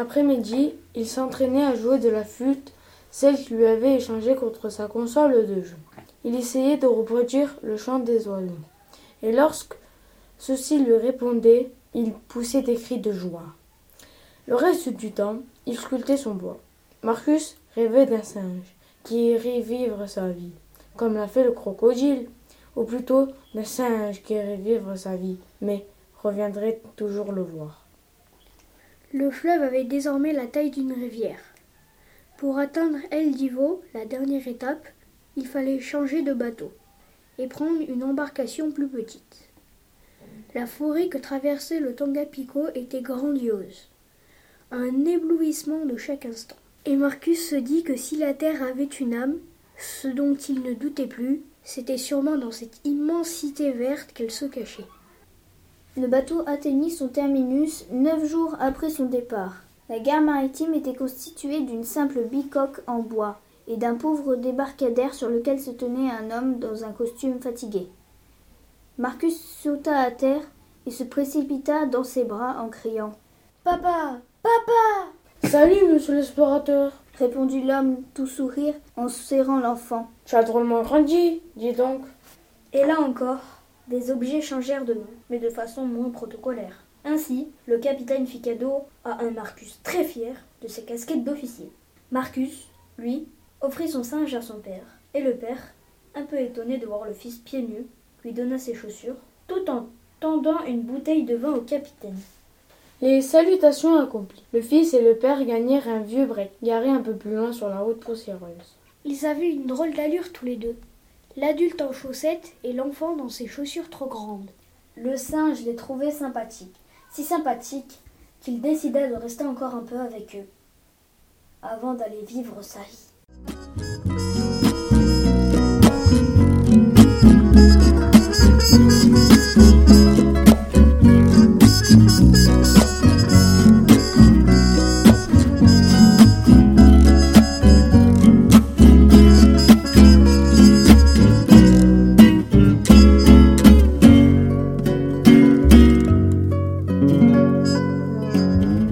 après-midi, il s'entraînait à jouer de la flûte, celle qu'il lui avait échangée contre sa console de jeu. Il essayait de reproduire le chant des oiseaux. Et lorsque ceux-ci lui répondaient, il poussait des cris de joie. Le reste du temps, il sculptait son bois. Marcus rêvait d'un singe qui irait vivre sa vie, comme l'a fait le crocodile, ou plutôt d'un singe qui irait vivre sa vie, mais reviendrait toujours le voir. Le fleuve avait désormais la taille d'une rivière. Pour atteindre El Divo, la dernière étape, il fallait changer de bateau et prendre une embarcation plus petite. La forêt que traversait le Tangapico était grandiose, un éblouissement de chaque instant. Et Marcus se dit que si la terre avait une âme, ce dont il ne doutait plus, c'était sûrement dans cette immensité verte qu'elle se cachait. Le bateau atteignit son terminus neuf jours après son départ. La gare maritime était constituée d'une simple bicoque en bois et d'un pauvre débarcadère sur lequel se tenait un homme dans un costume fatigué. Marcus sauta à terre et se précipita dans ses bras en criant Papa Papa Salut, monsieur l'explorateur répondit l'homme tout sourire en serrant l'enfant. Tu as drôlement grandi, dis donc. Et là encore, des objets changèrent de nom, mais de façon moins protocolaire. Ainsi, le capitaine fit cadeau à un Marcus très fier de ses casquettes d'officier. Marcus, lui, offrit son singe à son père, et le père, un peu étonné de voir le fils pieds nus, lui donna ses chaussures, tout en tendant une bouteille de vin au capitaine. Les salutations accomplies, le fils et le père gagnèrent un vieux break, garé un peu plus loin sur la route poussiéreuse. Ils avaient une drôle d'allure tous les deux, l'adulte en chaussettes et l'enfant dans ses chaussures trop grandes. Le singe les trouvait sympathiques, si sympathiques qu'il décida de rester encore un peu avec eux, avant d'aller vivre sa vie. Música